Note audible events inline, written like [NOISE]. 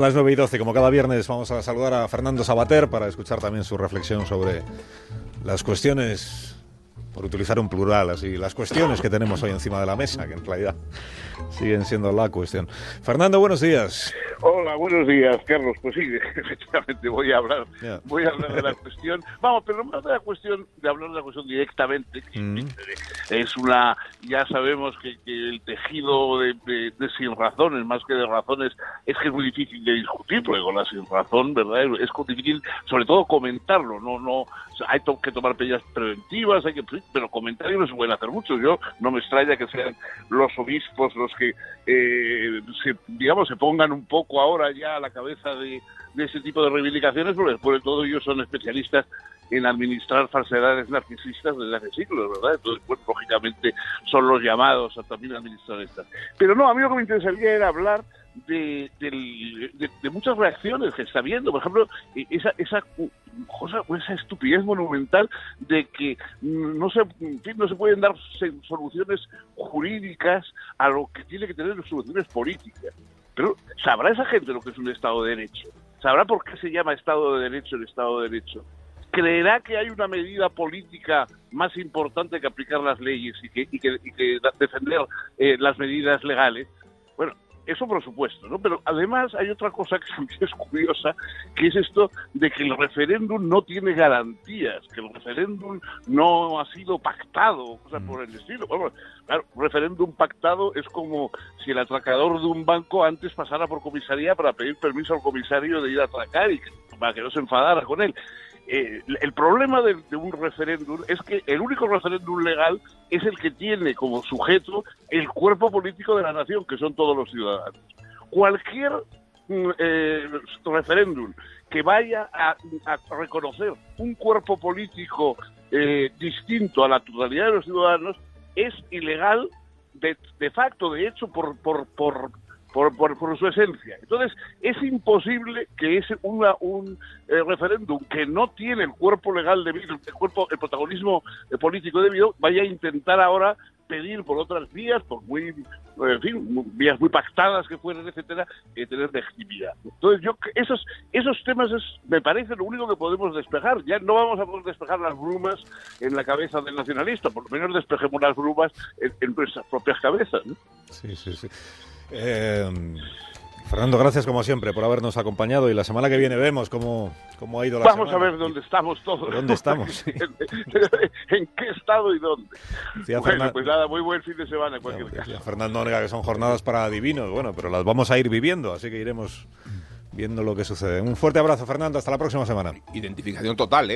Las 9 y 12, como cada viernes, vamos a saludar a Fernando Sabater para escuchar también su reflexión sobre las cuestiones, por utilizar un plural así, las cuestiones que tenemos hoy encima de la mesa, que en realidad siguen siendo la cuestión. Fernando, buenos días. Hola, buenos días, Carlos. Pues sí, [LAUGHS] efectivamente voy a hablar, voy a hablar de la cuestión. Vamos, pero más de la cuestión de hablar de la cuestión directamente. Mm. Es una, ya sabemos que, que el tejido de, de- de sin razones, más que de razones, es que es muy difícil de discutir, porque con la sin razón, ¿verdad? Es difícil, sobre todo comentarlo. No, no, hay to- que tomar medidas preventivas, hay que, pero comentarios no se pueden hacer mucho. Yo no me extraña que sean los obispos los que, eh, se, digamos, se pongan un poco ahora ya a la cabeza de, ese tipo de reivindicaciones, porque después de todo ellos son especialistas en administrar falsedades narcisistas desde hace siglos, ¿verdad? Entonces, pues, lógicamente, son los llamados a también administrar estas. Pero no, a mí lo que me interesaría era hablar de, de- de muchas reacciones que está habiendo. Por ejemplo, e- esa, esa cosa, esa estupidez monumental de que no se, no se pueden dar soluciones jurídicas a lo que tiene que tener soluciones políticas. Pero ¿sabrá esa gente lo que es un Estado de Derecho? ¿Sabrá por qué se llama Estado de Derecho el Estado de Derecho? ¿Creerá que hay una medida política más importante que aplicar las leyes y que, y que, defender eh, las medidas legales? Bueno, eso por supuesto, ¿no? Pero además hay otra cosa que [LAUGHS] también es curiosa, que es esto de que el referéndum no tiene garantías, que el referéndum no ha sido pactado, cosas por el estilo. Bueno, claro, un referéndum pactado es como si el atracador de un banco antes pasara por comisaría para pedir permiso al comisario de ir a atracar y para que no se enfadara con él. Eh, el problema de, de un referéndum es que el único referéndum legal es el que tiene como sujeto el cuerpo político de la nación, que son todos los ciudadanos. Cualquier mm, eh, referéndum que vaya a, reconocer un cuerpo político eh, distinto a la totalidad de los ciudadanos es ilegal de, de facto, de hecho, por, por, por- su esencia. Entonces, es imposible que ese una, un eh, referéndum que no tiene el cuerpo legal debido, el cuerpo, el protagonismo eh, político debido, vaya a intentar ahora pedir por otras vías, por muy, en fin, vías muy pactadas que fueran, etcétera, eh, tener legitimidad. Entonces, yo esos esos temas es, me parece lo único que podemos despejar. Ya no vamos a poder despejar las brumas en la cabeza del nacionalista, por lo menos despejemos las brumas en, en nuestras propias cabezas. ¿no? Sí, sí, sí. Eh, Fernando, gracias como siempre por habernos acompañado y la semana que viene vemos cómo, cómo ha ido la Vamos semana. a ver dónde estamos todos. ¿Dónde [LAUGHS] estamos? Sí. [LAUGHS] ¿En qué estado y dónde? Decía bueno, Fernan- pues nada, muy buen fin de semana en cualquier caso. Fernando Onega que son jornadas para adivinos, bueno, pero las vamos a ir viviendo, así que iremos viendo lo que sucede. Un fuerte abrazo, Fernando, hasta la próxima semana. Identificación total, ¿eh?